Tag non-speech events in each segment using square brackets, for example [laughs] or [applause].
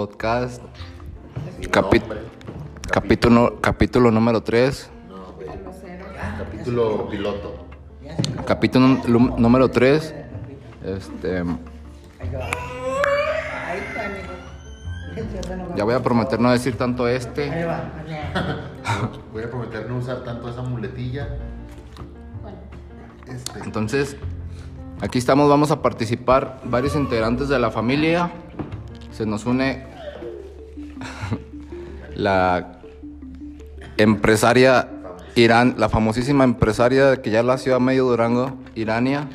podcast. Capi- capítulo, capítulo número 3. No, güey. Capítulo piloto. Capítulo número 3. Este. Ya voy a prometer no decir tanto este. [laughs] Voy a prometer no usar tanto esa muletilla. Este. Entonces, aquí estamos, vamos a participar varios integrantes de la familia. Se nos une la empresaria Irán, la famosísima empresaria que ya nació a medio Durango, Irania.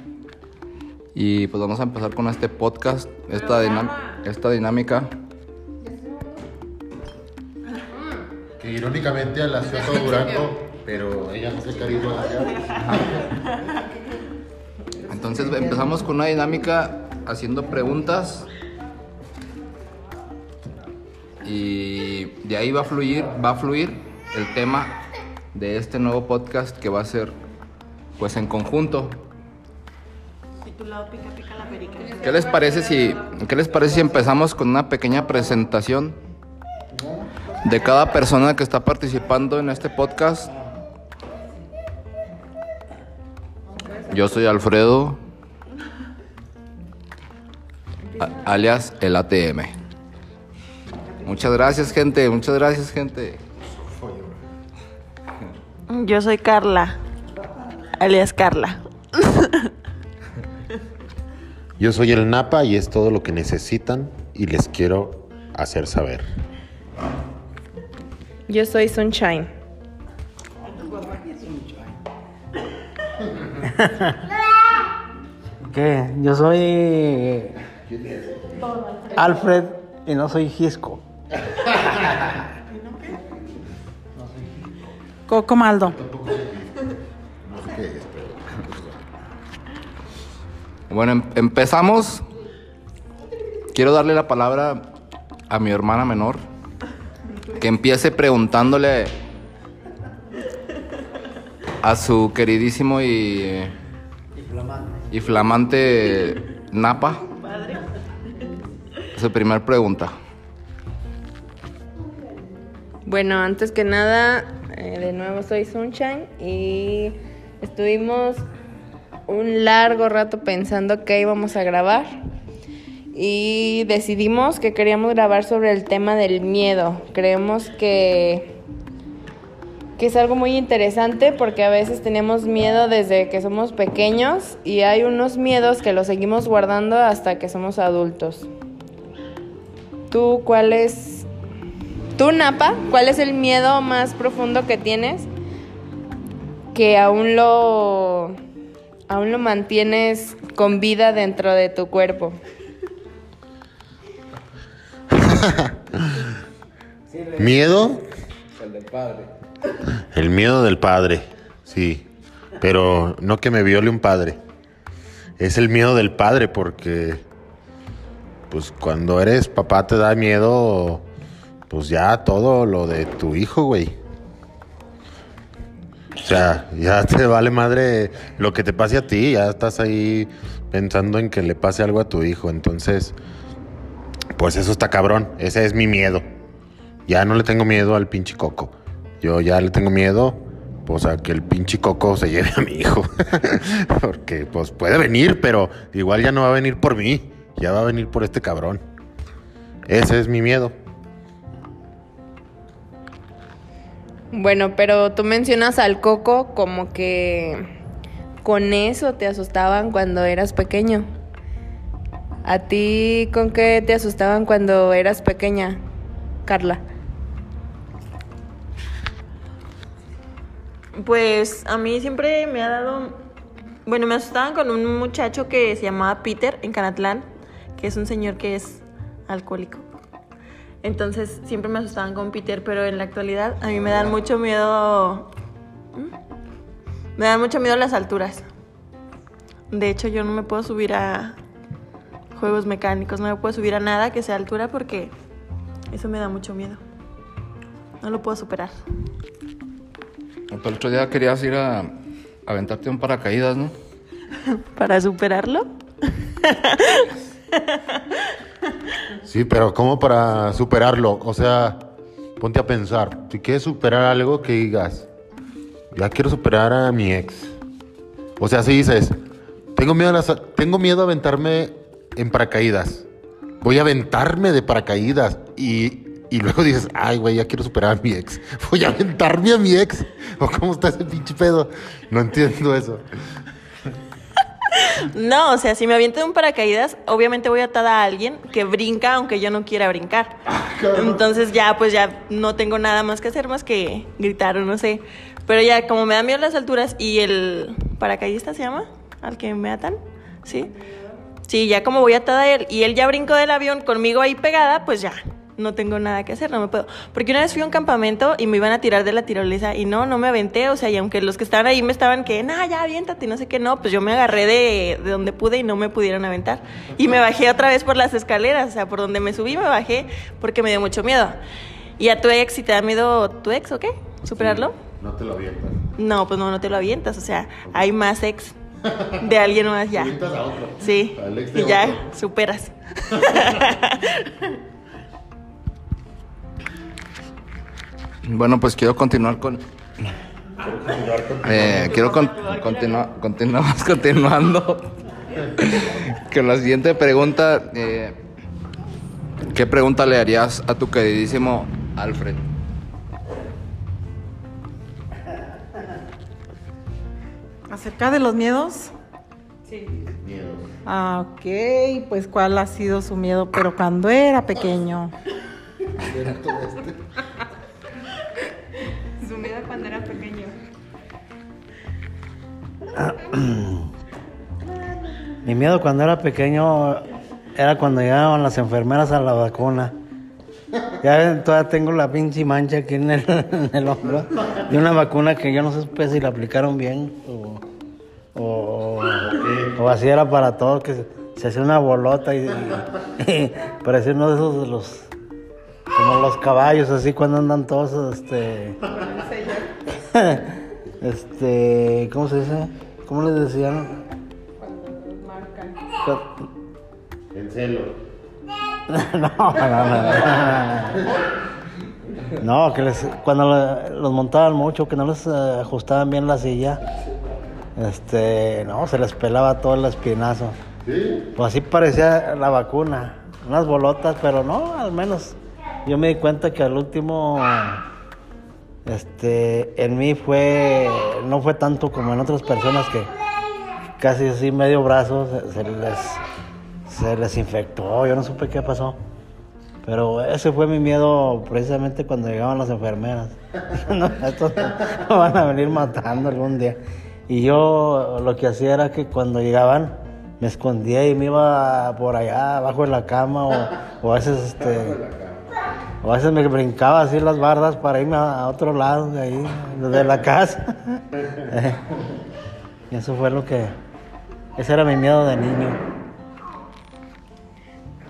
Y pues vamos a empezar con este podcast, esta, dinam- esta dinámica. Que irónicamente nació todo [laughs] Durango, pero ella no se cariño allá. Entonces empezamos con una dinámica haciendo preguntas y de ahí va a fluir, va a fluir el tema de este nuevo podcast que va a ser pues en conjunto. ¿Qué les parece si qué les parece si empezamos con una pequeña presentación de cada persona que está participando en este podcast? Yo soy Alfredo alias el ATM. Muchas gracias, gente. Muchas gracias, gente. Yo soy Carla, alias Carla. [laughs] Yo soy el Napa y es todo lo que necesitan y les quiero hacer saber. Yo soy Sunshine. ¿Qué? Yo soy Alfred y no soy Gisco. Coco Maldo. No sé qué es, pero. Bueno, em- empezamos. Quiero darle la palabra a mi hermana menor. Que empiece preguntándole a su queridísimo y, y flamante Napa. Su primer pregunta. Bueno, antes que nada, eh, de nuevo soy Sunshine y estuvimos un largo rato pensando qué íbamos a grabar y decidimos que queríamos grabar sobre el tema del miedo. Creemos que, que es algo muy interesante porque a veces tenemos miedo desde que somos pequeños y hay unos miedos que los seguimos guardando hasta que somos adultos. ¿Tú cuál es Tú, Napa, ¿cuál es el miedo más profundo que tienes que aún lo aún lo mantienes con vida dentro de tu cuerpo? [laughs] ¿Miedo? El del padre. El miedo del padre, sí. Pero no que me viole un padre. Es el miedo del padre porque, pues cuando eres papá te da miedo, pues ya todo lo de tu hijo, güey. O sea, ya [laughs] te vale madre lo que te pase a ti, ya estás ahí pensando en que le pase algo a tu hijo. Entonces, pues eso está cabrón, ese es mi miedo. Ya no le tengo miedo al pinche coco. Yo ya le tengo miedo, pues a que el pinche coco se lleve a mi hijo. [laughs] Porque pues puede venir, pero igual ya no va a venir por mí, ya va a venir por este cabrón. Ese es mi miedo. Bueno, pero tú mencionas al coco como que con eso te asustaban cuando eras pequeño. ¿A ti con qué te asustaban cuando eras pequeña, Carla? Pues a mí siempre me ha dado. Bueno, me asustaban con un muchacho que se llamaba Peter en Canatlán, que es un señor que es alcohólico. Entonces siempre me asustaban con Peter, pero en la actualidad a mí me dan mucho miedo. ¿Mm? Me dan mucho miedo las alturas. De hecho, yo no me puedo subir a juegos mecánicos, no me puedo subir a nada que sea altura porque eso me da mucho miedo. No lo puedo superar. El otro día querías ir a, a aventarte un paracaídas, ¿no? [laughs] Para superarlo, [laughs] Sí, pero ¿cómo para superarlo? O sea, ponte a pensar. Si quieres superar algo que digas, ya quiero superar a mi ex. O sea, si dices, tengo miedo a, tengo miedo a aventarme en paracaídas. Voy a aventarme de paracaídas. Y, y luego dices, ay, güey, ya quiero superar a mi ex. [laughs] Voy a aventarme a mi ex. [laughs] ¿O cómo está ese pinche pedo? No entiendo eso. No, o sea, si me aviento de un paracaídas, obviamente voy atada a alguien que brinca aunque yo no quiera brincar. Entonces ya, pues ya no tengo nada más que hacer más que gritar o no sé. Pero ya, como me da miedo las alturas y el paracaidista se llama, al que me atan, ¿sí? Sí, ya como voy atada a él y él ya brincó del avión conmigo ahí pegada, pues ya, no tengo nada que hacer, no me puedo. Porque una vez fui a un campamento y me iban a tirar de la tirolesa y no, no me aventé, o sea, y aunque los que estaban ahí me estaban que, no, ya aviéntate, y no sé qué, no, pues yo me agarré de, de donde pude y no me pudieron aventar. Y me bajé otra vez por las escaleras, o sea, por donde me subí me bajé porque me dio mucho miedo. ¿Y a tu ex, si te da miedo tu ex o qué? ¿Superarlo? No te lo avientas. No, pues no, no te lo avientas, o sea, hay más ex de alguien más ya. Avientas a otro. Sí, y ya otro. superas. [laughs] Bueno, pues quiero continuar con. Eh, quiero con- continua- continuamos [laughs] continuando [laughs] con la siguiente pregunta. eh, ¿Qué pregunta le harías a tu queridísimo Alfred? ¿Acerca de los miedos? Sí. Ah, ok, pues ¿cuál ha sido su miedo? Pero cuando era pequeño. [clears throat] Mi miedo cuando era pequeño era cuando llegaban las enfermeras a la vacuna. Ya ven, todavía tengo la pinche mancha aquí en el, [laughs] hombro de una vacuna que yo no sé si la aplicaron bien o, o, así era para todos, que se, se hacía una bolota y, y parecía uno de esos de los, como los caballos, así cuando andan todos, este, [laughs] este, ¿cómo se dice? ¿Cómo les decían? Cu- En celo. [laughs] no, no, no. No, que les, cuando los montaban mucho, que no les eh, ajustaban bien la silla, este, no, se les pelaba todo el espinazo. Pues así parecía la vacuna, unas bolotas, pero no, al menos yo me di cuenta que al último, este, en mí fue, no fue tanto como en otras personas que casi así medio brazo se, les se les infectó, yo no supe qué pasó. Pero ese fue mi miedo precisamente cuando llegaban las enfermeras. [laughs] no, estos me [laughs] van a venir matando algún día. Y yo lo que hacía era que cuando llegaban me escondía y me iba por allá abajo de la cama o, o a veces este a veces me brincaba así las bardas para irme a, otro lado de ahí, de la casa. [laughs] y eso fue lo que ese era mi miedo de niño.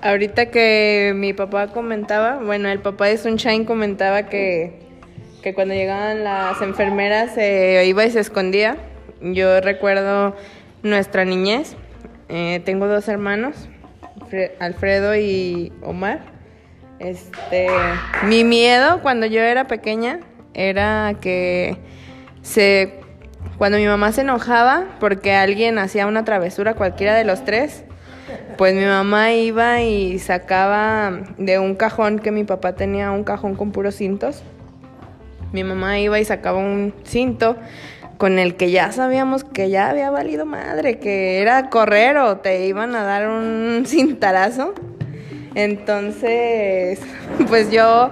Ahorita que mi papá comentaba, bueno, el papá de Sunshine comentaba que, que cuando llegaban las enfermeras se iba y se escondía. Yo recuerdo nuestra niñez. Eh, tengo dos hermanos, Fre- Alfredo y Omar. Este, mi miedo cuando yo era pequeña era que se cuando mi mamá se enojaba porque alguien hacía una travesura cualquiera de los tres, pues mi mamá iba y sacaba de un cajón que mi papá tenía un cajón con puros cintos. Mi mamá iba y sacaba un cinto con el que ya sabíamos que ya había valido madre, que era correr o te iban a dar un cintarazo. Entonces, [laughs] pues yo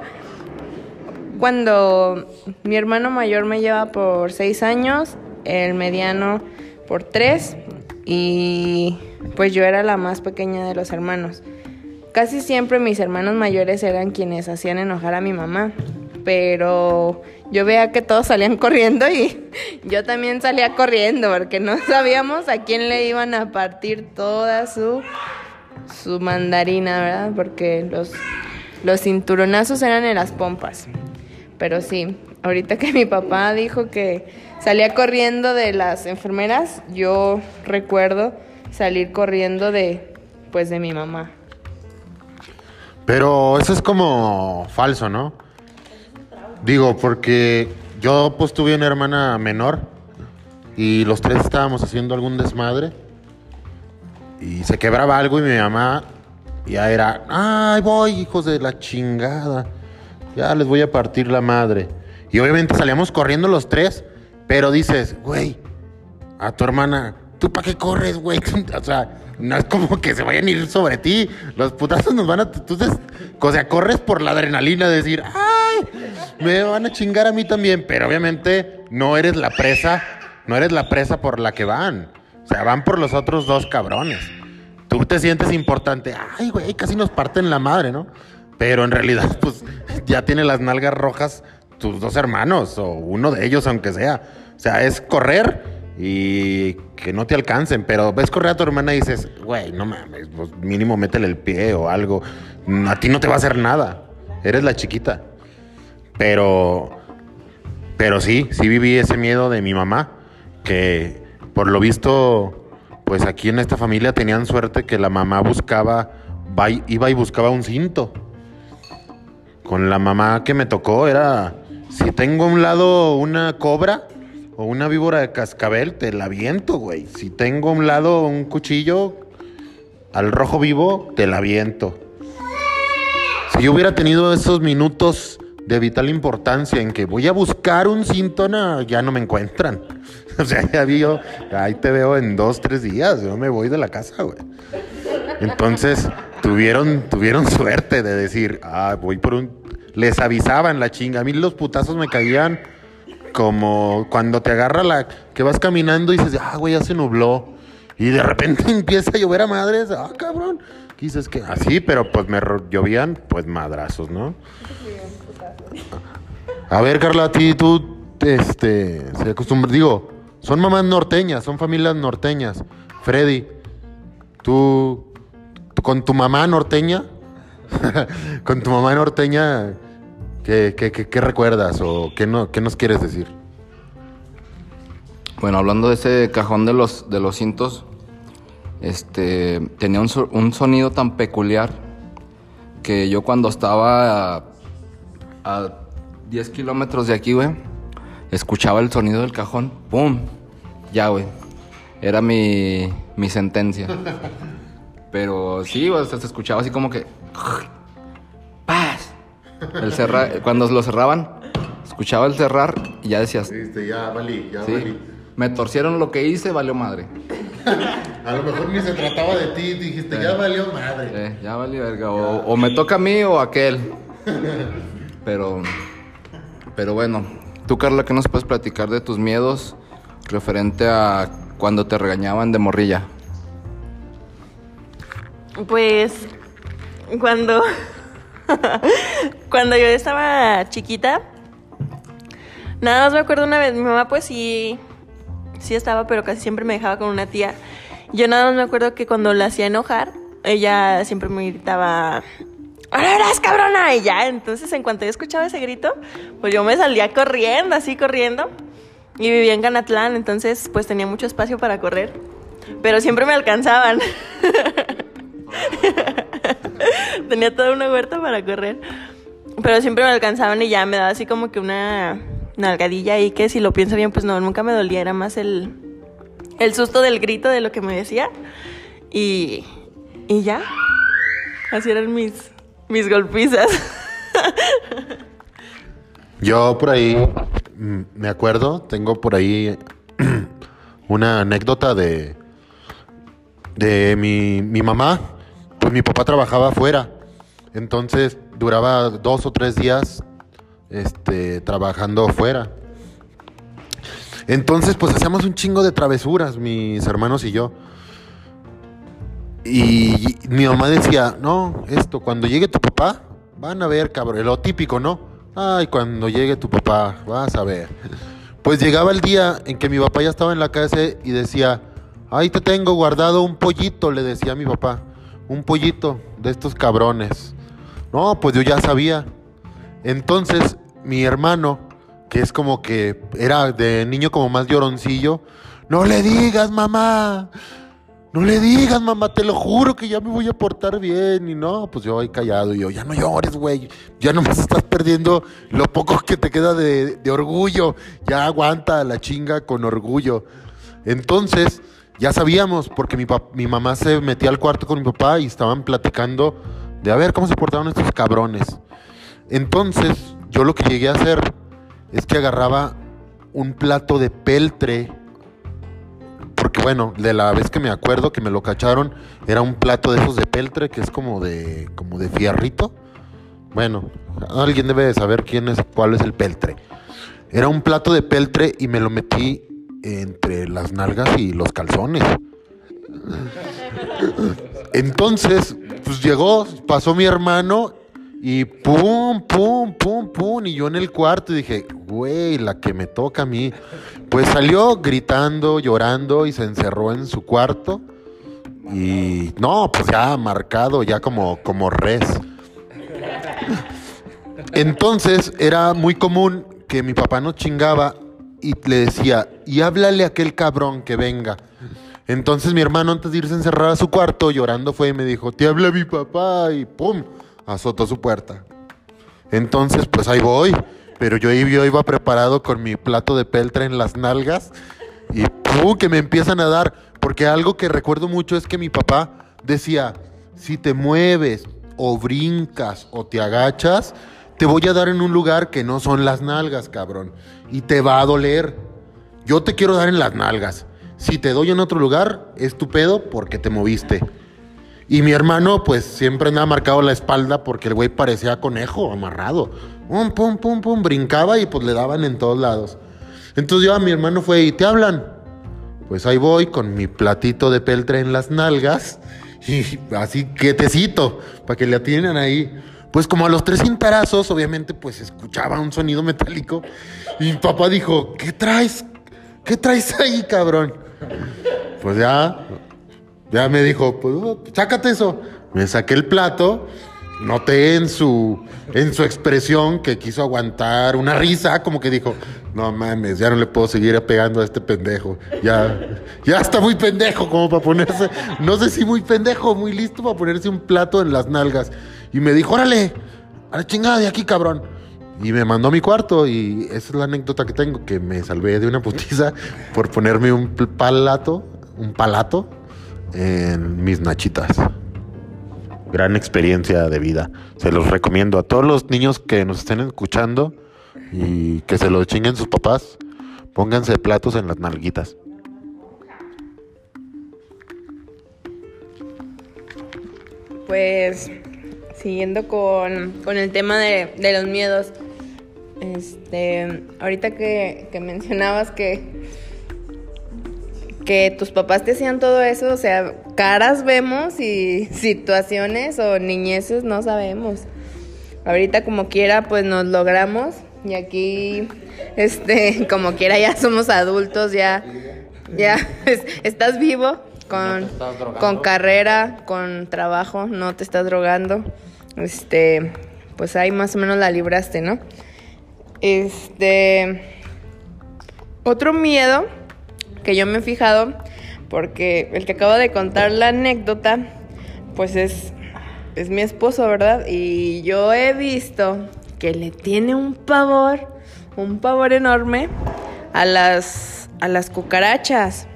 cuando mi hermano mayor me lleva por seis años, el mediano por tres y pues yo era la más pequeña de los hermanos. Casi siempre mis hermanos mayores eran quienes hacían enojar a mi mamá, pero yo veía que todos salían [laughs] corriendo y [laughs] yo también salía corriendo porque no sabíamos a quién le iban a partir toda su su mandarina, ¿verdad? Porque los los cinturonazos eran en las pompas. Pero sí, ahorita que mi papá dijo que salía corriendo de las enfermeras, yo recuerdo salir corriendo de pues de mi mamá. Pero eso es como falso, ¿no? Digo, porque yo pues tuve una hermana menor y los tres estábamos haciendo algún desmadre y se quebraba algo y mi mamá ya era, ay voy hijos de la chingada, ya les voy a partir la madre. Y obviamente salíamos corriendo los tres, pero dices, güey, a tu hermana, ¿tú para qué corres, güey? [laughs] O sea, no es como que se vayan a ir sobre ti. Los putazos nos van a. Entonces, o sea, corres por la adrenalina de decir, ¡ay! Me van a chingar a mí también. Pero obviamente no eres la presa, no eres la presa por la que van. O sea, van por los otros dos cabrones. Tú te sientes importante. Ay, güey, casi nos parten la madre, ¿no? Pero en realidad, [laughs] pues, ya tiene las nalgas rojas tus dos hermanos, o uno de ellos, aunque sea. O sea, es correr y que no te alcancen, pero ves correr a tu hermana y dices, güey, no mames, pues mínimo métele el pie o algo. A ti no te va a hacer nada. Eres la chiquita. Pero, pero sí, sí viví ese miedo de mi mamá, que por lo visto, pues aquí en esta familia tenían suerte que la mamá buscaba, iba y buscaba un cinto. Con la mamá que me tocó era, si tengo a un lado una cobra o una víbora de cascabel, te la viento, güey. Si tengo a un lado un cuchillo al rojo vivo, te la viento. Si yo hubiera tenido esos minutos de vital importancia en que voy a buscar un no, ya no me encuentran. [laughs] O sea, ya vi yo, ahí te veo en dos, tres días, yo me voy de la casa, güey. Entonces, tuvieron, tuvieron suerte de decir, ah, voy por un... Les avisaban la chinga. A mí los putazos me caían como cuando te agarra la... que vas caminando y dices, ah, güey, ya se nubló. Y de repente [laughs] empieza a llover a madres. Ah, cabrón. ¿Qué dices que así, pero pues me llovían, pues madrazos, ¿no? A ver, Carla, a ti tú, este, se acostumbra, digo, son mamás norteñas, son familias norteñas. Freddy, tú, con tu mamá norteña, [laughs] con tu mamá norteña, ¿qué, qué, qué- recuerdas o qué, no, qué nos quieres decir? Bueno, hablando de ese cajón de los, de los cintos, este, tenía un, un sonido tan peculiar que yo cuando estaba a, a 10 kilómetros de aquí, güey, escuchaba el sonido del cajón, ¡pum! Ya, güey. Era mi, mi sentencia. Pero sí, o sea, se escuchaba así como que... ¡Paz! El cerra- cuando lo cerraban, escuchaba el cerrar y ya decías, Este, ya valí, ya Sí. Me torcieron lo que hice, valió madre. [laughs] A lo mejor ni se trataba de ti, dijiste, ya valió madre. Eh, ya valió verga. O, o me toca a mí o a aquel. [laughs] Pero, pero bueno, tú Carla, ¿qué nos puedes platicar de tus miedos referente a cuando te regañaban de morrilla? Pues cuando [laughs] cuando yo estaba chiquita, nada más me acuerdo una vez, mi mamá pues sí sí estaba, pero casi siempre me dejaba con una tía. Yo nada más me acuerdo que cuando la hacía enojar, ella siempre me gritaba ¡Ahora cabrona! Y ya, entonces en cuanto yo escuchaba ese grito, pues yo me salía corriendo, así corriendo. Y vivía en Canatlán, entonces pues tenía mucho espacio para correr. Pero siempre me alcanzaban. [laughs] Tenía toda una huerta para correr. Pero siempre me alcanzaban y ya me daba así como que una nalgadilla ahí que si lo pienso bien, pues no, nunca me dolía. Era más el, el susto del grito de lo que me decía. Y, y ya. Así eran mis, mis golpizas. Yo por ahí mm, me acuerdo, tengo por ahí [clears throat] una anécdota de de mi, mi mamá. Pues mi papá trabajaba afuera, entonces duraba dos o tres días este, trabajando afuera. Entonces, pues hacíamos un chingo de travesuras, mis hermanos y yo. Y mi mamá decía, no, esto, cuando llegue tu papá, van a ver, cabrón, lo típico, ¿no? Ay, cuando llegue tu papá, vas a ver. Pues llegaba el día en que mi papá ya estaba en la casa y decía, ahí te tengo guardado un pollito, le decía a mi papá, un pollito de estos cabrones. No, pues yo ya sabía. Entonces, mi hermano, que es como que era de niño como más lloroncillo, no le digas, mamá. No le digas, mamá, te lo juro que ya me voy a portar bien. Y no, pues yo ahí callado. Y yo, ya no llores, güey. Ya nomás estás perdiendo lo poco que te queda de, orgullo. Ya aguanta la chinga con orgullo. Entonces, ya sabíamos, porque mi, mi mamá se metía al cuarto con mi papá y estaban platicando de a ver cómo se portaron estos cabrones. Entonces, yo lo que llegué a hacer es que agarraba un plato de peltre. Porque bueno, de la vez que me acuerdo que me lo cacharon, era un plato de esos de peltre que es como de como de fierrito. Bueno, alguien debe de saber quién es cuál es el peltre. Era un plato de peltre y me lo metí entre las nalgas y los calzones. [laughs] Entonces, pues llegó, pasó mi hermano y pum, pum, pum, pum. Y yo en el cuarto dije, güey, la que me toca a mí. Pues salió gritando, llorando y se encerró en su cuarto. Y no, pues ya marcado, ya como, como res. Entonces era muy común que mi papá nos chingaba y le decía, y háblale a aquel cabrón que venga. Entonces mi hermano antes de irse a encerrar a su cuarto llorando fue y me dijo, te habla mi papá y pum, azotó su puerta. Entonces pues ahí voy, pero yo, iba preparado con mi plato de peltre en las nalgas y pum, que me empiezan a dar, porque algo que recuerdo mucho es que mi papá decía, si te mueves o brincas o te agachas, te voy a dar en un lugar que no son las nalgas, cabrón, y te va a doler. Yo te quiero dar en las nalgas. Si te doy en otro lugar, es tu pedo porque te moviste. Y mi hermano, pues siempre me ha marcado la espalda porque el güey parecía conejo amarrado. Pum, pum, pum, pum, brincaba y pues le daban en todos lados. Entonces yo a mi hermano fue y te hablan. Pues ahí voy con mi platito de peltre en las nalgas [laughs] y así quietecito para que le atiendan ahí. Pues como a los tres cintarazos, obviamente, pues escuchaba un sonido metálico. Y mi papá dijo, ¿qué traes? ¿Qué traes ahí, cabrón? Pues ya, ya me dijo, pues oh, sácate eso. Me saqué el plato, noté en su, en su expresión que quiso aguantar una risa, como que dijo, no mames, ya no le puedo seguir pegando a este pendejo. Ya, ya está muy pendejo como para ponerse, no sé si muy pendejo, muy listo para ponerse un plato en las nalgas. Y me dijo, órale, a chingada de aquí, cabrón. Y me mandó a mi cuarto y esa es la anécdota que tengo, que me salvé de una putiza por ponerme un palato, un palato en mis nachitas. Gran experiencia de vida. Se los recomiendo a todos los niños que nos estén escuchando y que se lo chinguen sus papás. Pónganse platos en las nalguitas. Pues siguiendo con, con el tema de, de los miedos, este, ahorita que mencionabas que, que tus papás te hacían todo eso, o sea, caras vemos y [laughs] situaciones o niñeces no sabemos. Ahorita como quiera, pues nos logramos y aquí, este, [laughs] como quiera ya somos adultos, ya, ya [laughs] es- estás vivo con, con carrera, con trabajo, no te estás drogando, este, pues ahí más o menos la libraste, ¿no? Este, otro miedo que yo me he fijado, porque el que acabo de contar la anécdota, pues es, es mi esposo, ¿verdad? Y yo he visto que le tiene un pavor, un pavor enorme a las, a las cucarachas.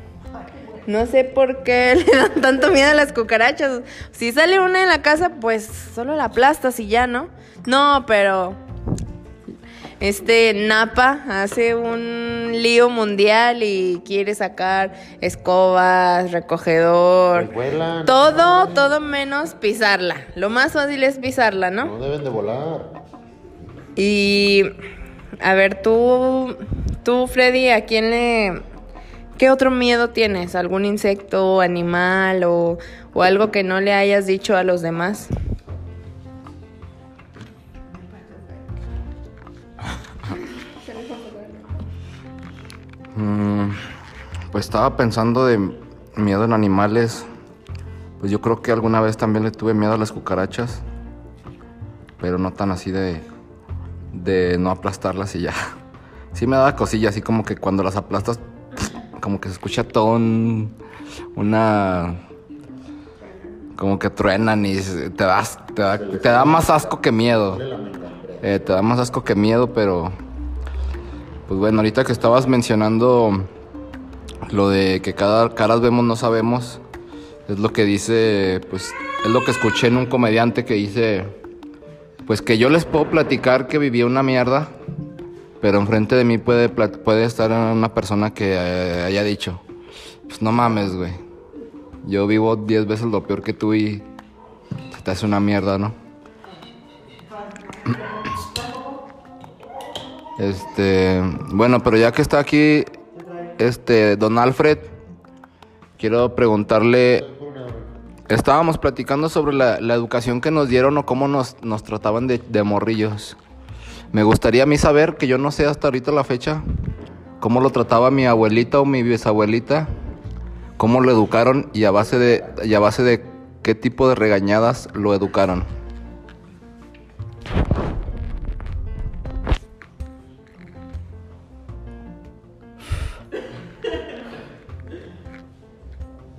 No sé por qué [laughs] le dan tanto miedo a las cucarachas. Si sale una en la casa, pues solo la aplastas y ya, ¿no? No, pero este Napa hace un lío mundial y quiere sacar escobas, recogedor, Pues vuelan. todo, todo menos pisarla. Lo más fácil es pisarla, ¿no? No deben de volar. Y a ver, tú, tú Freddy, ¿a quién le, qué otro miedo tienes? ¿Algún insecto, animal o, o algo que no le hayas dicho a los demás? Mm, pues estaba pensando de miedo en animales. Pues yo creo que alguna vez también le tuve miedo a las cucarachas. Pero no tan así de. de no aplastarlas y ya. [laughs] Sí me daba cosilla, así como que cuando las aplastas, [sniffs] como que se escucha todo un, una como que truenan y te das te da, te da más asco que miedo. Eh, te da más asco que miedo, pero pues bueno, ahorita que estabas mencionando lo de que cada caras vemos no sabemos, es lo que dice, pues es lo que escuché en un comediante que dice, pues que yo les puedo platicar que vivía una mierda, pero enfrente de mí puede, puede estar una persona que eh, haya dicho, pues no mames, güey, yo vivo 10 veces lo peor que tú y te hace una mierda, ¿no? Este, bueno, pero ya que está aquí, este, don Alfred, quiero preguntarle, estábamos platicando sobre la, la educación que nos dieron o cómo nos, nos trataban de, de morrillos. Me gustaría a mí saber, que yo no sé hasta ahorita la fecha, cómo lo trataba mi abuelita o mi bisabuelita, cómo lo educaron y a base de, y a base de qué tipo de regañadas lo educaron.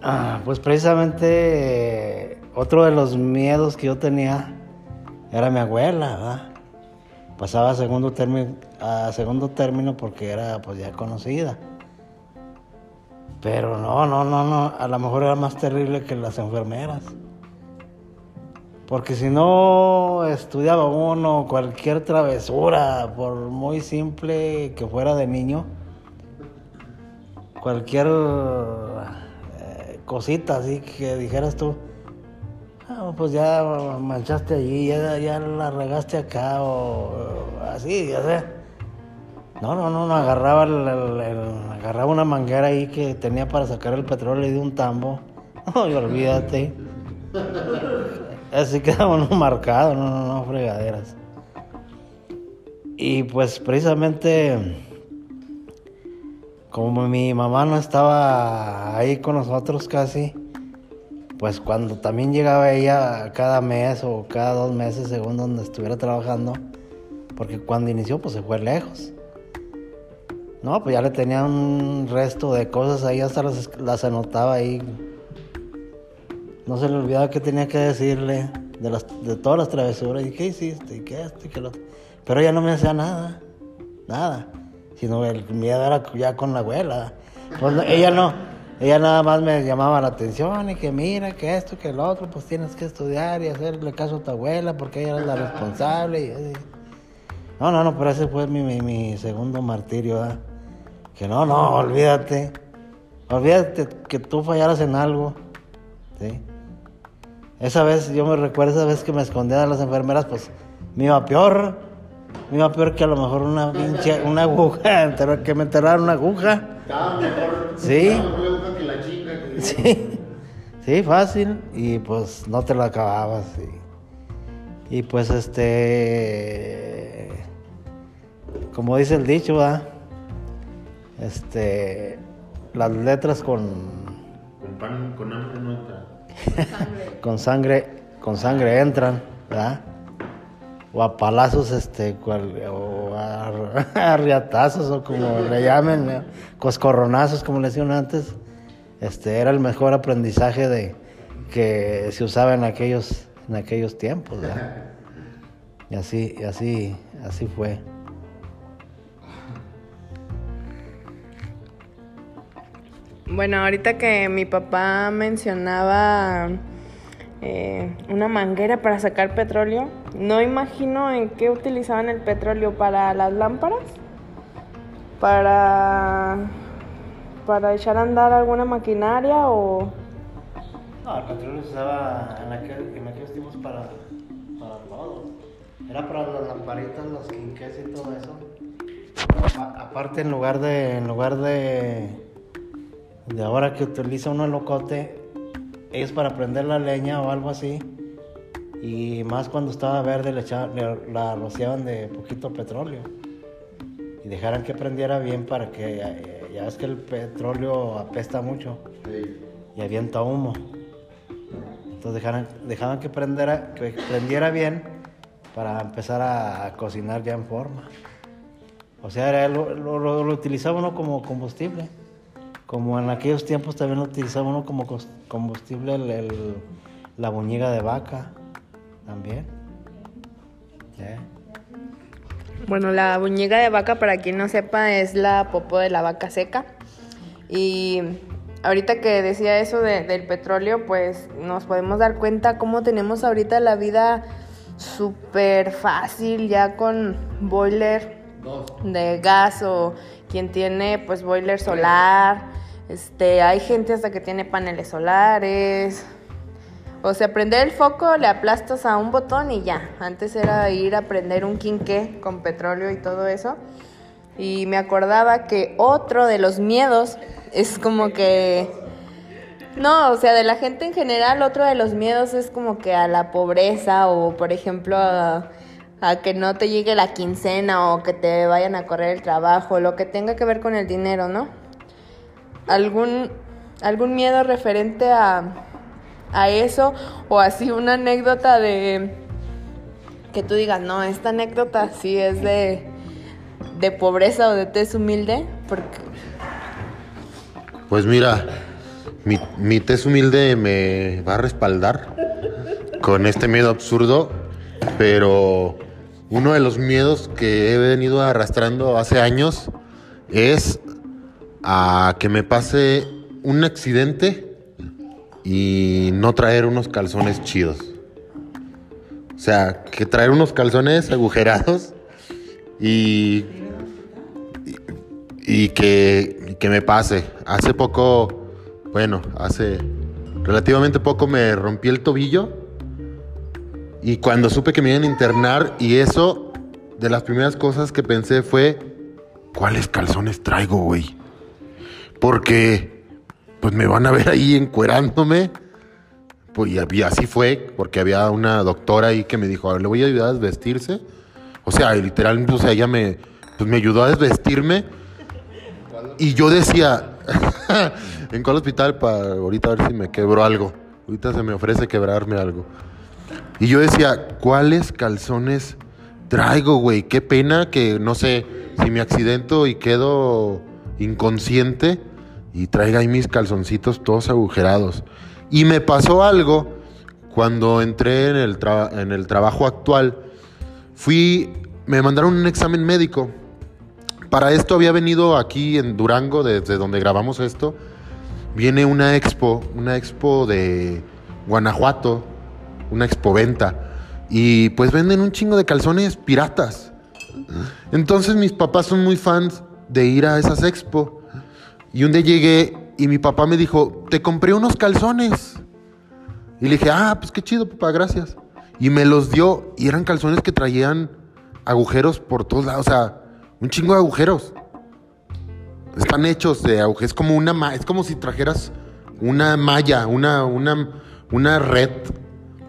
Ah, pues precisamente otro de los miedos que yo tenía era mi abuela, ¿verdad? Pasaba a segundo término, segundo término porque era pues ya conocida. Pero no, no, no, no, a lo mejor era más terrible que las enfermeras. Porque si no estudiaba uno cualquier travesura, por muy simple que fuera de niño, cualquier cosita así que dijeras tú, "Ah, pues ya manchaste allí, ya, ya la regaste acá, o, así, ya sé. No, no, no, no, agarraba, el- agarraba una manguera ahí que tenía para sacar el petróleo de un tambo. [laughs] No, y olvídate. Así quedaba uno marcado, no, no, no, fregaderas. Y pues precisamente como mi mamá no estaba ahí con nosotros casi, pues cuando también llegaba ella cada mes o cada dos meses según donde estuviera trabajando, porque cuando inició pues se fue lejos. No, pues ya le tenía un resto de cosas ahí, hasta las, las anotaba ahí. No se le olvidaba qué tenía que decirle de, las, de todas las travesuras. ¿Y qué hiciste? ¿Y qué esto? ¿Y qué lo? Pero ella no me hacía nada, nada. Sino el miedo era ya con la abuela. Pues ella no, ella nada más me llamaba la atención y que mira, que esto, que lo otro, pues tienes que estudiar y hacerle caso a tu abuela porque ella era la responsable. y. No, no, no, pero ese fue mi, mi, segundo martirio. Que no, no, olvídate. Olvídate que tú fallaras en algo. ¿sí? Esa vez, yo me recuerdo esa vez que me escondían las enfermeras, pues me iba peor. Me iba peor que a lo mejor una pinche, una aguja, [laughs] que me enterraran una aguja. Estaba mejor. Sí. estaba mejor la aguja que la chica. que- Sí, sí, fácil. Y pues no te lo acababas. Y, y pues este. Como dice el dicho, ¿verdad? Este. Las letras con, Con pan, con hambre no entra. [laughs] con sangre, con sangre entran, ¿verdad? O a palazos, este, cual- o a, [laughs] a riatazos, o como le llamen, coscorronazos, como le decían antes. Este, era el mejor aprendizaje de que se usaba en aquellos, en aquellos tiempos. Y así, y así, así fue. Bueno, ahorita que mi papá mencionaba eh, una manguera para sacar petróleo, no imagino en qué utilizaban el petróleo para las lámparas, para para echar a andar alguna maquinaria o No, el petróleo se usaba en, aquel, en para, para todo. Era para las lamparitas, los quinqués y todo eso. Aparte, en lugar de, en lugar de, de ahora que utiliza uno el locote, es para prender la leña o algo así. Y más cuando estaba verde le, echaban- le- la rociaban de poquito petróleo. Y dejaran que prendiera bien para que, eh, ya ves que el petróleo apesta mucho y avienta humo. Entonces dejaran, dejaban que prendiera, que prendiera bien para empezar a, a cocinar ya en forma. O sea, era- lo, lo- lo- lo utilizaba uno como combustible. como en aquellos tiempos también utilizaba uno como combustible el, el- la buñiga de vaca, también. ¿Eh? Bueno, la buñiga de vaca, para quien no sepa, es la popó de la vaca seca. Y ahorita que decía eso de- del petróleo, pues nos podemos dar cuenta cómo tenemos ahorita la vida súper fácil ya con boiler de gas o quien tiene pues boiler solar. Este, hay gente hasta que tiene paneles solares. O sea, prender el foco, le aplastas a un botón y ya. Antes era ir a prender un quinqué con petróleo y todo eso. Y me acordaba que otro de los miedos es como que... No, o sea, de la gente en general, otro de los miedos es como que a la pobreza o, por ejemplo, a, que no te llegue la quincena o que te vayan a correr el trabajo, lo que tenga que ver con el dinero, ¿no? ¿Algún, algún miedo referente a, a eso o así una anécdota de que tú digas, no, esta anécdota sí es de, de pobreza o de tez humilde? Porque Pues mira, mi, mi tez humilde me va a respaldar con este miedo absurdo, pero uno de los miedos que he venido arrastrando hace años es a que me pase un accidente y no traer unos calzones chidos. O sea, que traer unos calzones agujerados y y que, que me pase. Hace poco, bueno, hace relativamente poco me rompí el tobillo y cuando supe que me iban a internar y eso, de las primeras cosas que pensé fue, ¿cuáles calzones traigo, güey? Porque, pues me van a ver ahí encuerándome. Pues y así fue, porque había una doctora ahí que me dijo, "A ver, le voy a ayudar a desvestirse. O sea, y literal, o sea, ella me, pues me ayudó a desvestirme. Y yo decía, [laughs] ¿en cuál hospital? Para ahorita a ver si me quebró algo. Ahorita se me ofrece quebrarme algo. Y yo decía, ¿cuáles calzones traigo, güey? Qué pena que, no sé, si me accidento y quedo inconsciente y traiga ahí mis calzoncitos todos agujerados. Y me pasó algo cuando entré en el, en el trabajo actual. Fui, me mandaron un examen médico. Para esto había venido aquí en Durango, desde donde grabamos esto. Viene una expo, una expo de Guanajuato, una expo venta. Y pues venden un chingo de calzones piratas. Entonces mis papás son muy fans de ir a esas expo. Y un día llegué y mi papá me dijo, te compré unos calzones. Y le dije, ah, pues qué chido, papá, gracias. Y me los dio y eran calzones que traían agujeros por todos lados, o sea, un chingo de agujeros. Están hechos de agujeros, es como una es como si trajeras una malla, una, una, una red,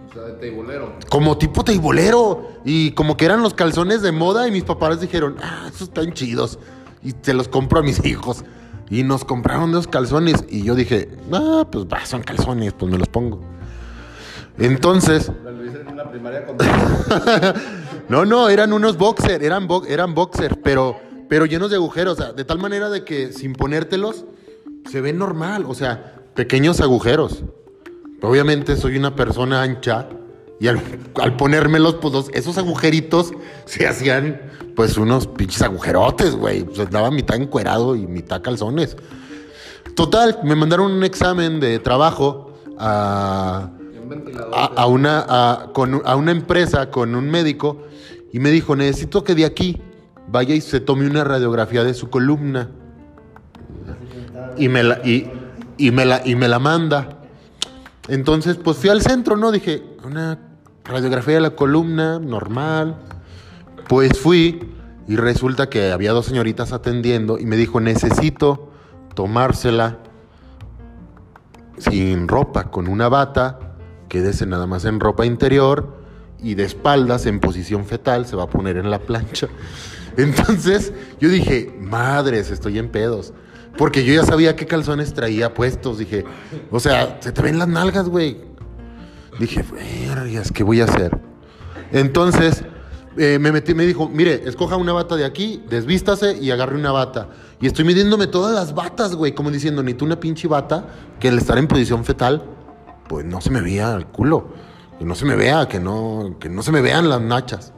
O sea, de teibolero. como tipo teibolero. Y como que eran los calzones de moda y mis papás dijeron, ah, esos están chidos. Y se los compro a mis [laughs] hijos. Y nos compraron esos calzones. Y yo dije, ah, pues son calzones, pues me los pongo. Entonces, Lo hice en la primaria con... [laughs] no, no, eran unos boxer, eran, bo- eran boxer, pero, pero llenos de agujeros, o sea, de tal manera de que sin ponértelos se ven normal, o sea, pequeños agujeros. Obviamente soy una persona ancha y al, al ponérmelos, pues los- esos agujeritos se hacían pues unos pinches agujerotes, güey. Pues andaba mitad encuerado y mitad calzones. Total, me mandaron un examen de trabajo a, a una, a, con, a una empresa con un médico y me dijo, necesito que de aquí vaya y se tome una radiografía de su columna. Y me la, y, y me la, y me la manda. Entonces, pues fui al centro, ¿no? Dije, una radiografía de la columna, normal. Pues fui y resulta que había dos señoritas atendiendo y me dijo, necesito tomársela sin ropa, con una bata, quédese nada más en ropa interior y de espaldas en posición fetal se va a poner en la plancha. [laughs] Entonces yo dije, madres, estoy en pedos. Porque yo ya sabía qué calzones traía puestos. Dije, o sea, se te ven las nalgas, güey. Dije, vergas, ¿qué voy a hacer? Entonces, eh, me metí, me dijo, mire, escoja una bata de aquí, desvístase y agarre una bata. Y estoy midiéndome todas las batas, güey, como diciendo, ni tú una pinche bata, que al estar en posición fetal, pues no se me veía el culo. Que no se me vea, que no, que no se me vean las nachas.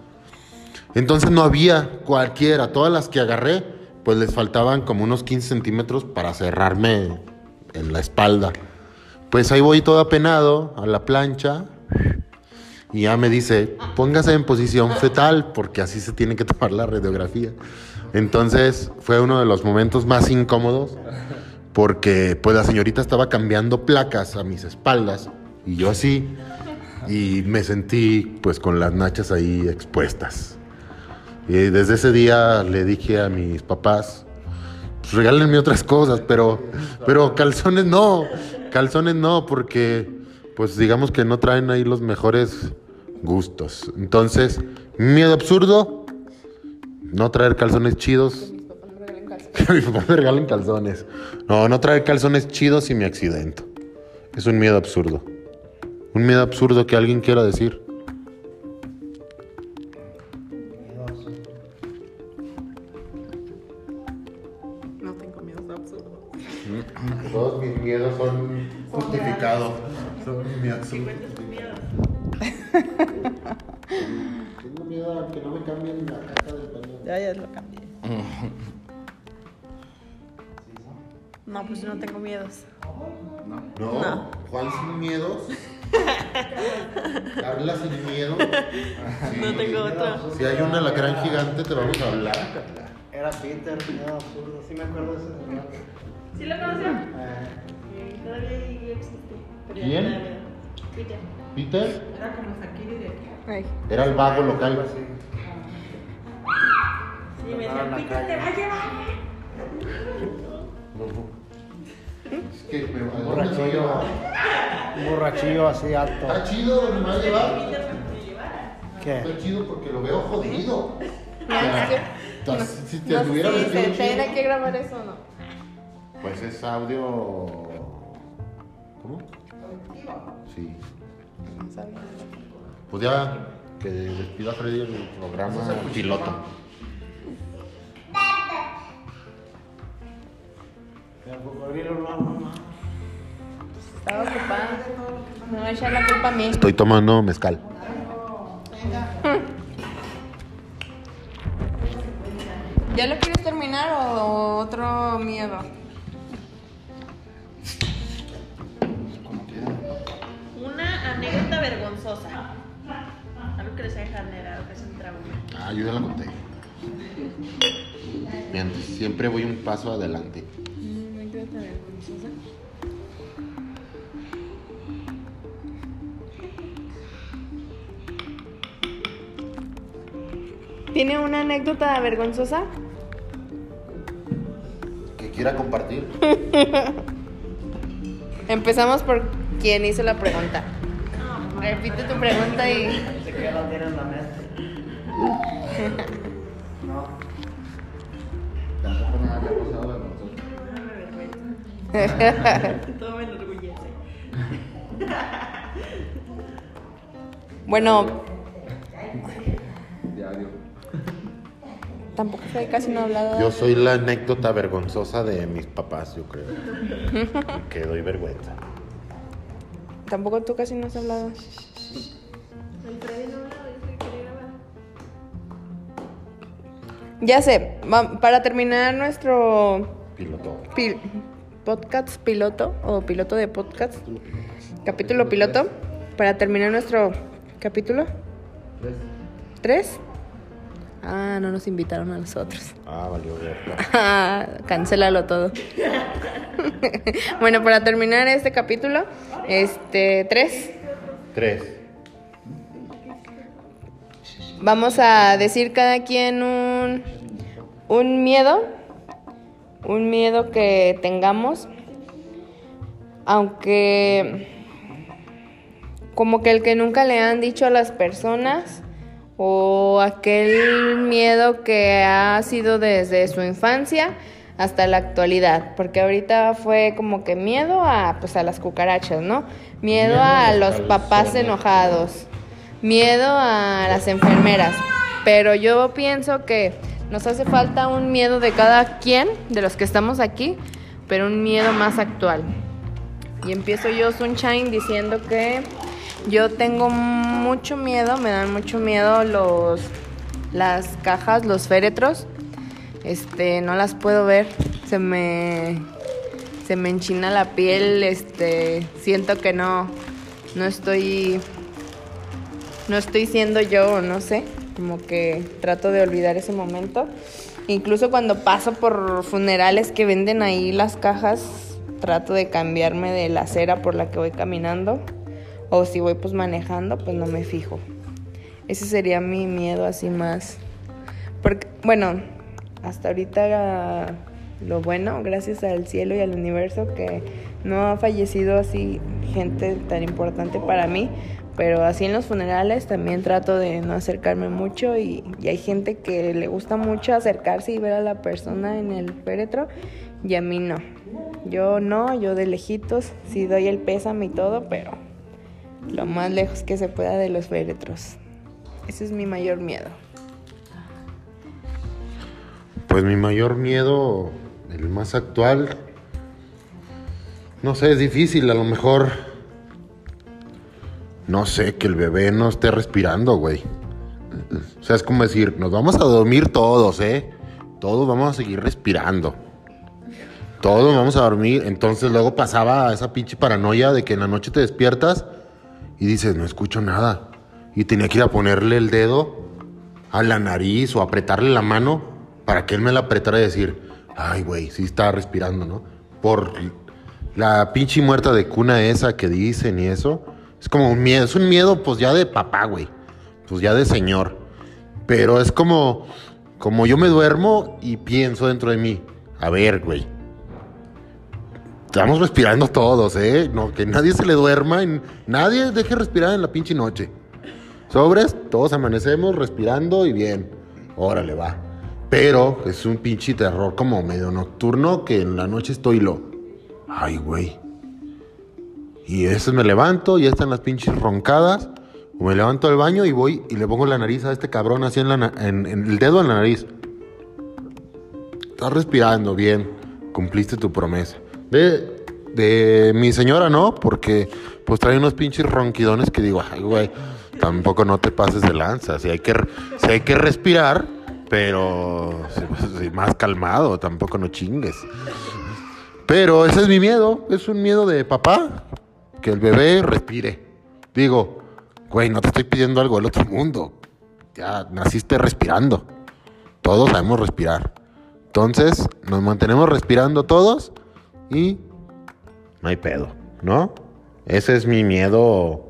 Entonces no había cualquiera. Todas las que agarré, pues les faltaban como unos 15 centímetros para cerrarme en la espalda. Pues ahí voy todo apenado a la plancha. Y ya me dice, póngase en posición fetal, porque así se tiene que tomar la radiografía. Entonces fue uno de los momentos más incómodos, porque pues la señorita estaba cambiando placas a mis espaldas, y yo así, y me sentí pues con las nachas ahí expuestas. Y desde ese día le dije a mis papás, pues regálenme otras cosas, pero, pero calzones no, calzones no, porque pues digamos que no traen ahí los mejores gustos. Entonces, miedo absurdo, no traer calzones chidos. Que mi papá [laughs] me regalen calzones. No, no traer calzones chidos y me accidento. Es un miedo absurdo. Un miedo absurdo que alguien quiera decir. Todos mis miedos son justificados. Son miedos. Tengo miedo a que no me cambien la caja del baño. Ya, ya lo cambié. No, pues yo no tengo miedos. No, Juan sin miedos. [laughs] Habla sin miedo. No tengo otro. Si hay un alacrán gigante, te vamos a hablar. Era Peter, miedo absurdo. Sí me acuerdo de ese. ¿Sí lo conocieron? Eh, Todavía existe. pero ya ¿Quién? Peter. Peter Era como Sakiri de aquí. Ay. era el vago local. así. Sí, me Andaba en decía, la Peter te va a llevar. Es que me Un borrachillo. Un borrachillo así alto. Está chido, me va a llevar. ¿Qué? Está chido porque lo veo jodido. Entonces, si te no se chido, tiene que grabar eso o no. Pues es audio. ¿Cómo? Sí. No. Pues ya que despida Freddy el programa piloto. No, no, no. Estaba ocupada. Me voy a echar la culpa a mí. Estoy tomando mezcal. [laughs] ¿Ya lo quieres terminar o otro miedo? Trauma. Ah, yo ya la conté. Bien, siempre voy un paso adelante. ¿Tiene una anécdota vergonzosa? Que quiera compartir. [laughs] Empezamos por quien hizo la pregunta. Repite tu pregunta y. Ya la tiene en la mente. No. Tampoco nada le ha pasado vergonzoso. Todo me enorgullece. Bueno, Diario. tampoco sé, casi no he hablado. Yo soy la anécdota vergonzosa de mis papás, yo creo. [laughs] que doy vergüenza. Tampoco tú casi no has hablado. El Freddy no Ya sé, para terminar nuestro Piloto. pil- podcast piloto o piloto de podcast, capítulo piloto, para terminar nuestro capítulo. ¿Tres? Ah, no nos invitaron a nosotros. Ah, valió. Ah, [laughs] Cancélalo todo. [laughs] bueno, para terminar este capítulo, este, tres. Tres. Vamos a decir cada quien un, un miedo, un miedo que tengamos, aunque como que el que nunca le han dicho a las personas o aquel miedo que ha sido desde su infancia hasta la actualidad, porque ahorita fue como que miedo a pues a las cucarachas, ¿no? Miedo Miedo a a los papás enojados, miedo a las enfermeras. Pero yo pienso que nos hace falta un miedo de cada quien, de los que estamos aquí, pero un miedo más actual. Y empiezo yo, Sunshine, diciendo que yo tengo mucho miedo, me dan mucho miedo los las cajas, los féretros. Este, no las puedo ver. Se me se me enchina la piel, este, siento que no no estoy no estoy siendo yo, no sé, como que trato de olvidar ese momento. Incluso cuando paso por funerales que venden ahí las cajas, trato de cambiarme de la acera por la que voy caminando. O si voy pues manejando, pues no me fijo. Ese sería mi miedo así más. Porque, bueno, hasta ahorita lo bueno, gracias al cielo y al universo, que no ha fallecido así gente tan importante para mí. Pero así en los funerales también trato de no acercarme mucho y, y hay gente que le gusta mucho acercarse y ver a la persona en el féretro y a mí no. Yo no, yo de lejitos, sí doy el pésame y todo, pero lo más lejos que se pueda de los féretros. Ese es mi mayor miedo. Pues mi mayor miedo, el más actual, no sé, es difícil, a lo mejor, no sé, que el bebé no esté respirando, güey. O sea, es como decir, nos vamos a dormir todos, ¿eh? Todos vamos a seguir respirando. Todos vamos a dormir. Entonces luego pasaba esa pinche paranoia de que en la noche te despiertas y dices, no escucho nada. Y tenía que ir a ponerle el dedo a la nariz o apretarle la mano para que él me la apretara y decir, ay, güey, sí está respirando, ¿no? Por la pinche muerta de cuna esa que dicen y eso. Es como un miedo, es un miedo pues ya de papá, güey. Pues ya de señor. Pero es como, como yo me duermo y pienso dentro de mí, a ver, güey. Estamos respirando todos, ¿eh? No, que nadie se le duerma, nadie deje respirar en la pinche noche. Sobres, todos amanecemos respirando y bien. Órale, va. Pero es un pinche terror como medio nocturno que en la noche estoy lo. Ay, güey. Y veces me levanto ya están las pinches roncadas. O me levanto del baño y voy y le pongo la nariz a este cabrón así en, la el dedo en la nariz. Estás respirando bien. Cumpliste tu promesa. De, de mi señora no, porque pues trae unos pinches ronquidones que digo, ay, güey, tampoco no te pases de lanza. Si hay que, si hay que respirar, pero más calmado, tampoco no chingues. Pero ese es mi miedo, es un miedo de papá, que el bebé respire. Digo, güey, no te estoy pidiendo algo del otro mundo. Ya naciste respirando. Todos sabemos respirar. Entonces, nos mantenemos respirando todos y no hay pedo, ¿no? Ese es mi miedo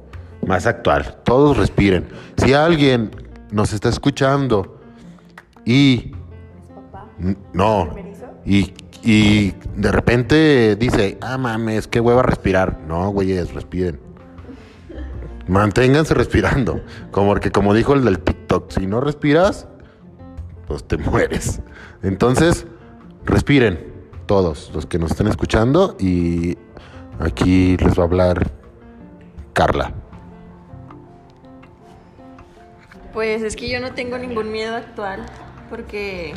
más actual. Todos respiren. Si alguien nos está escuchando y... No. Y, y de repente dice, ah, mames, qué hueva respirar. No, güeyes, respiren. [laughs] Manténganse respirando. Como porque como dijo el del TikTok, si no respiras, pues te mueres. Entonces, respiren todos los que nos estén escuchando y aquí les va a hablar Carla. Pues es que yo no tengo ningún miedo actual porque,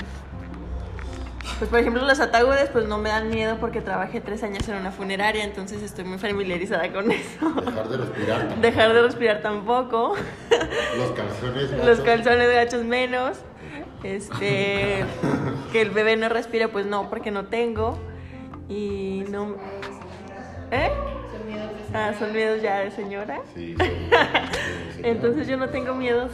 pues por ejemplo los ataúdes pues no me dan miedo porque trabajé tres años en una funeraria, entonces estoy muy familiarizada con eso. Dejar de respirar. Dejar de respirar tampoco, Los calzones. los calzones gachos menos, este, que el bebé no respira pues no porque no tengo y no... ¿Eh? Ah, son miedos ya de señora. Sí, Entonces yo no tengo miedos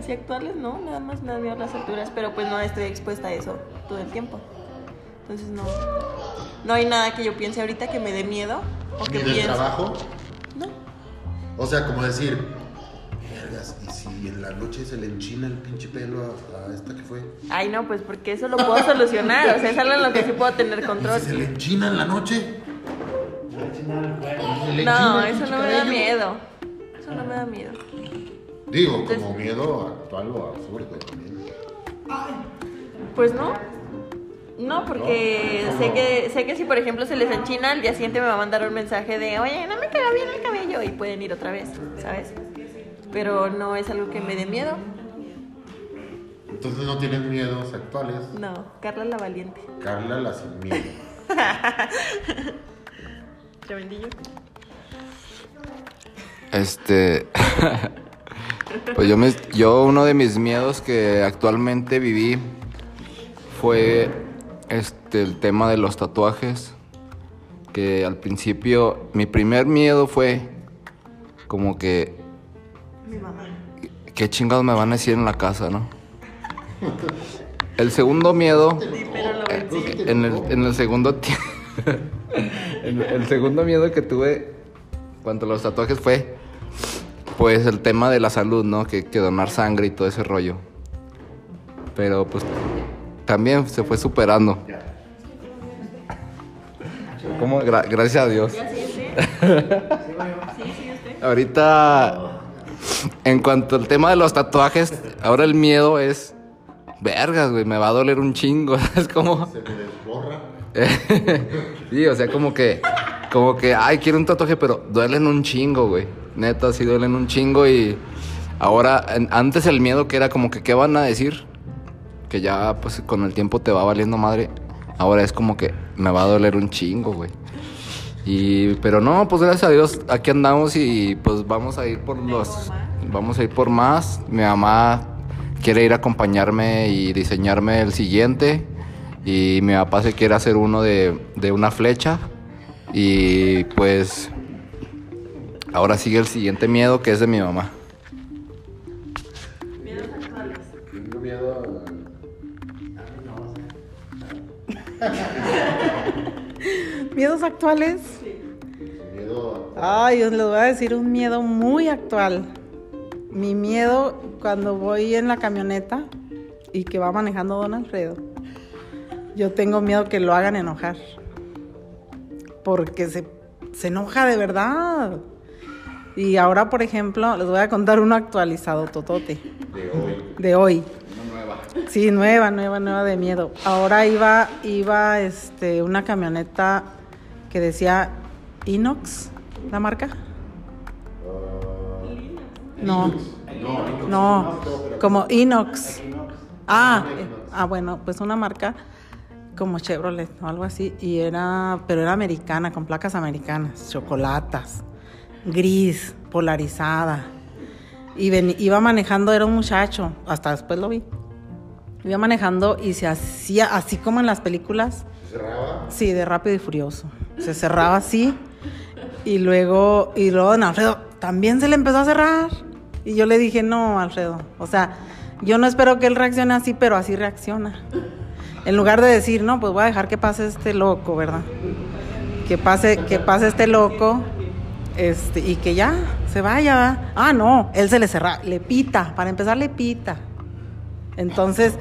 así actuales, ¿no? Nada más me da miedo las alturas, pero pues no estoy expuesta a eso todo el tiempo. Entonces no, no hay nada que yo piense ahorita que me dé miedo o que ¿Ni del trabajo? No. O sea, como decir, vergas, ¿y si en la noche se le enchina el pinche pelo a, a esta que fue? Ay, no, pues porque eso lo puedo solucionar. O sea, es algo en lo que sí puedo tener [laughs] ¿Y control. si se le enchina en la noche? ¿Se le No, eso no me da miedo. Eso no me da miedo. Digo, como miedo actual o absurdo también. Pues no. No, porque sé que sé que si por ejemplo se les enchina, al día siguiente me va a mandar un mensaje de, oye, no me queda bien el cabello y pueden ir otra vez, ¿sabes? Pero no es algo que me dé miedo. Entonces no tienes miedos actuales. No, Carla la valiente. Carla la sin miedo. [laughs] Tremendillo. Este. [laughs] pues yo, me, yo, uno de mis miedos que actualmente viví fue este, el tema de los tatuajes. Que al principio, mi primer miedo fue como que. Mi mamá. ¿Qué chingados me van a decir en la casa, no? El segundo miedo. Pero lo vencí. En el, en el segundo el, [laughs] el segundo miedo que tuve cuando los tatuajes fue pues el tema de la salud, ¿no? Que, que donar sangre y todo ese rollo. Pero pues también se fue superando. Como gra- gracias a Dios. [laughs] Ahorita en cuanto al tema de los tatuajes, ahora el miedo es vergas, güey, me va a doler un chingo, [laughs] es como Se me desborra. [laughs] sí, o sea, como que, como que, ay, quiero un tatuaje, pero duelen un chingo, güey. Neta, sí duelen un chingo y ahora, antes el miedo que era como que, ¿qué van a decir? Que ya, pues, con el tiempo te va valiendo madre. Ahora es como que me va a doler un chingo, güey. Y, pero no, pues gracias a Dios, aquí andamos y pues vamos a ir por los, vamos a ir por más. Mi mamá quiere ir a acompañarme y diseñarme el siguiente. Y mi papá se quiere hacer uno de, de una flecha. Y pues ahora sigue el siguiente miedo que es de mi mamá. Tengo miedo [laughs] ¿Miedos actuales? a... Miedo Ay, os les voy a decir un miedo muy actual. Mi miedo cuando voy en la camioneta y que va manejando Don Alfredo. Yo tengo miedo que lo hagan enojar. Porque se, se enoja de verdad. Y ahora, por ejemplo, les voy a contar uno actualizado, Totote. de hoy. De hoy. Sí, nueva, nueva, nueva de miedo. Ahora iba, iba este, una camioneta que decía Inox, la marca. No, no, como Inox. Ah, eh, ah, bueno, pues una marca como Chevrolet o algo así. Y era, pero era americana, con placas americanas, chocolatas, gris, polarizada. Y ven- iba manejando, era un muchacho, hasta después lo vi. Iba manejando y se hacía así como en las películas. Cerraba. Sí, de rápido y furioso. Se cerraba así. Y luego, y luego don Alfredo también se le empezó a cerrar. Y yo le dije, no, Alfredo. O sea, yo no espero que él reaccione así, pero así reacciona. En lugar de decir, no, pues voy a dejar que pase este loco, ¿verdad? Que pase, que pase este loco. Este, y que ya se vaya. ¿verdad? Ah, no, él se le cerra, le pita. Para empezar, le pita. Entonces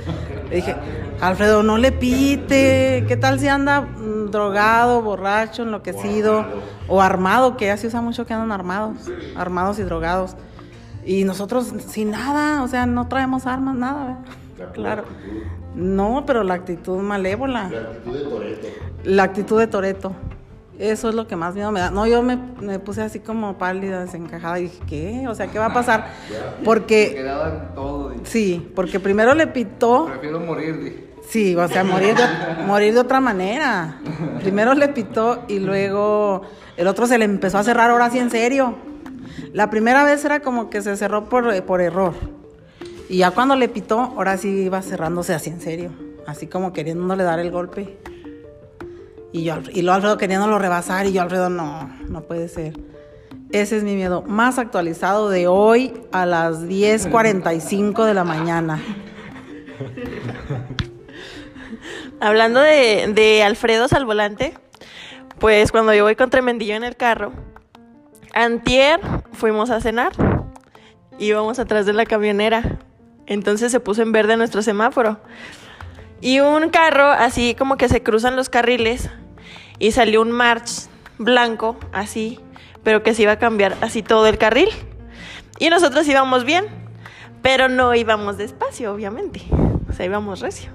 dije, Alfredo, no le pite. ¿Qué tal si anda mm, drogado, borracho, enloquecido o armado? Que ya se usa mucho que andan armados, armados y drogados. Y nosotros sin nada, o sea, no traemos armas, nada. ¿verdad? Claro. No, pero la actitud malévola. La actitud de Toreto. La actitud de Toreto. Eso es lo que más miedo me da. No, yo me, me puse así como pálida, desencajada y dije, ¿qué? O sea, ¿qué va a pasar? [laughs] Porque, Quedaban todo. dije. sí, porque primero le pitó. Prefiero morir, dije. Sí, o sea, morir de, morir de otra manera. Primero le pitó y luego el otro se le empezó a cerrar ahora sí en serio. La primera vez era como que se cerró por, por error. Y ya cuando le pitó, ahora sí iba cerrándose así en serio. Así como queriéndole dar el golpe. Y yo, y luego Alfredo queriéndolo rebasar y yo, Alfredo, no, no puede ser. Ese es mi miedo más actualizado de hoy a las 10.45 de la mañana. [laughs] Hablando de, de Alfredos al volante, pues cuando yo voy con Tremendillo en el carro, antier fuimos a cenar. Íbamos atrás de la camionera. Entonces se puso en verde nuestro semáforo. Y un carro, así como que se cruzan los carriles, y salió un March blanco, así, pero que se iba a cambiar así todo el carril. Y nosotros íbamos bien, pero no íbamos despacio, obviamente. O sea, íbamos recio.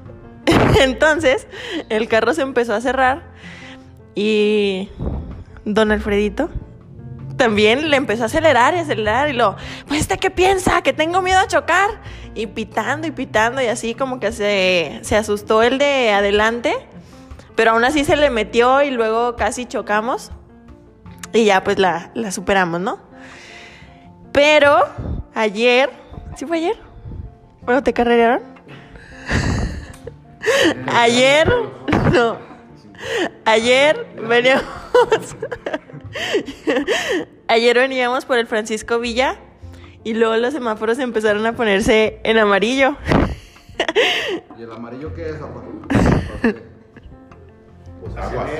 [laughs] Entonces, el carro se empezó a cerrar y don Alfredito también le empezó a acelerar y acelerar y lo, pues este qué piensa, que tengo miedo a chocar. Y pitando y pitando y así como que se, se asustó el de adelante, pero aún así se le metió y luego casi chocamos y ya pues la, la superamos, ¿no? Pero ayer, ¿sí fue ayer? Bueno, ¿te carrerearon? [laughs] ayer, no. Ayer veníamos. [laughs] [laughs] Ayer veníamos por el Francisco Villa y luego los semáforos empezaron a ponerse en amarillo. ¿Y el amarillo qué es, papá? Pues aguas.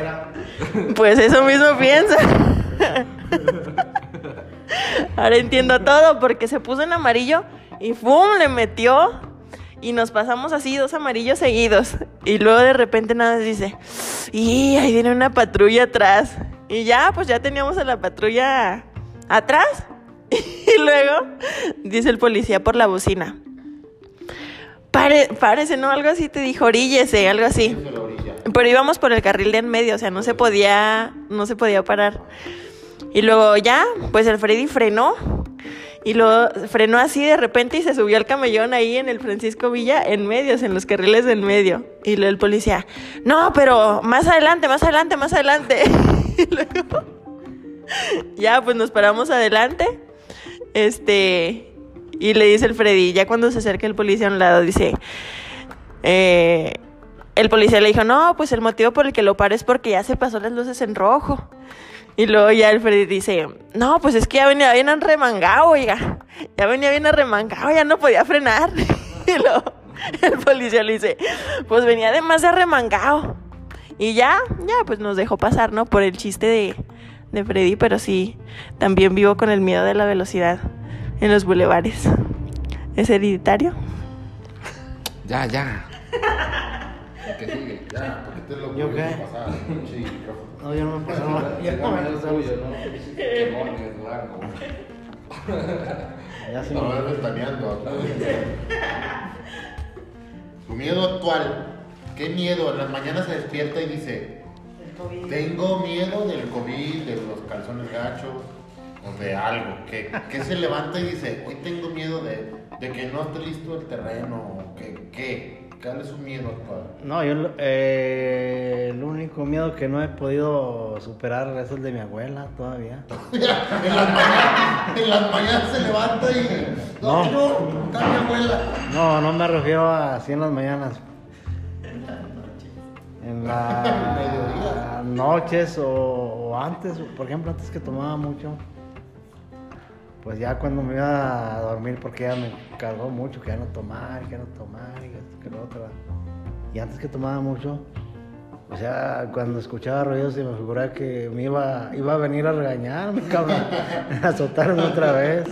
Pues eso mismo piensa. Ahora entiendo todo porque se puso en amarillo y ¡fum! le metió y nos pasamos así dos amarillos seguidos. Y luego de repente nada más dice, y ahí viene una patrulla atrás. Y ya, pues ya teníamos a la patrulla atrás. [laughs] Y luego dice el policía por la bocina. Pare, párese, ¿no? Algo así te dijo, oríllese, algo así. Pero íbamos por el carril de en medio, o sea, no se podía, no se podía parar. Y luego ya, pues el Freddy frenó. Y luego frenó así de repente y se subió al camellón ahí en el Francisco Villa, en medios, en los carriles de en medio. Y luego el policía, no, pero más adelante, más adelante, más adelante. [laughs] Y luego, ya, pues nos paramos adelante. Este, y le dice el Freddy, ya cuando se acerca el policía a un lado, dice, eh, el policía le dijo, no, pues el motivo por el que lo paro es porque ya se pasó las luces en rojo. Y luego ya el Freddy dice, no, pues es que ya venía bien arremangado, oiga. Ya venía bien arremangado, ya no podía frenar. [laughs] Y luego el policía le dice, pues venía de más de arremangado. Y ya, ya, pues nos dejó pasar, ¿no? Por el chiste de, de Freddy, pero sí, también vivo con el miedo de la velocidad en los bulevares. ¿Es hereditario? Ya, ya. [laughs] ¿Qué sigue? Ya. ¿Yo qué? No, yo no me nada. Ya no me. Demonios, blanco. Ya se No, me-. Su miedo actual. ¿Qué miedo? En las mañanas se despierta y dice: Tengo miedo del COVID, de los calzones gachos, o de algo. Que, que se levanta y dice: Hoy tengo miedo de, de que no esté listo el terreno. o que- ¿Qué? ¿Cuál es su miedo actual? No, yo eh, el único miedo que no he podido superar es el de mi abuela todavía. [laughs] en, las mañanas, en las mañanas se levanta y. No, No. no, está mi abuela. No, no me refiero a así en las mañanas. En las [laughs] noches o, o antes, por ejemplo, antes que tomaba mucho. Pues ya cuando me iba a dormir, porque ya me cargó mucho, que ya no tomar, que ya no tomar, y esto, que lo otro. Y antes que tomaba mucho, o sea, cuando escuchaba ruidos se me figuraba que me iba, iba a venir a regañarme, [laughs] cabrón, a azotarme otra vez.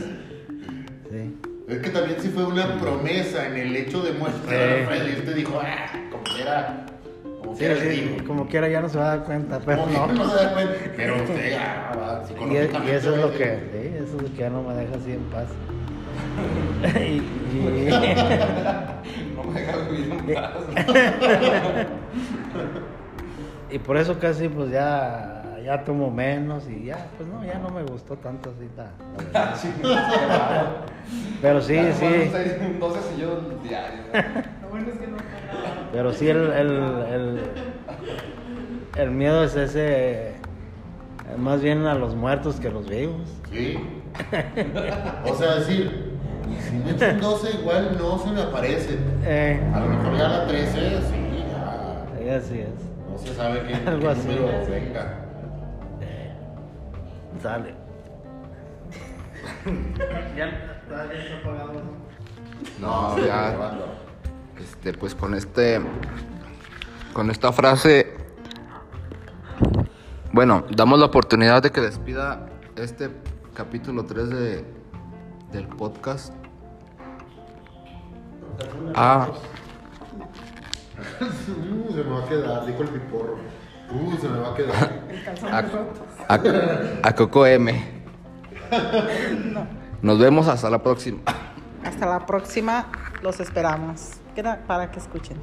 Sí. Es que también sí fue una promesa en el hecho de muestra. Sí. Freddy. Te dijo, ah, como quiera, como quiera sí, le digo. como quiera ya no se va a dar cuenta, pero no. que no se da cuenta. [laughs] Pero usted ya va Y, eso es lo que, sí, eso es lo que ya no me deja así en paz. y, [laughs] y- No me vivir en paz. [laughs] y por eso casi pues ya, ya tomo menos y ya, pues no, ya no me gustó tanto así. la- la verdad. Pero sí, sí, bueno, seis, 12 sillones diarios. Pero sí el, el, el, el miedo es ese, eh, más bien a los muertos que a los vivos. Sí. O sea, decir, si me echan 12, igual no se me aparece. Eh, A lo mejor ya la 13, sí, ya. sí, así es. No se sabe qué, [laughs] Algo qué así. número venga. Sale. ya está bien apagado. No, ya. Este, pues con este. Con esta frase. Bueno, damos la oportunidad de que despida este capítulo 3 de, del podcast. Ah, Uh, se me va a quedar, dijo el piporro. Uh, se me va a quedar. a, a- a Coco M. Nos vemos hasta la próxima. Hasta la próxima, los esperamos. Queda para que escuchen.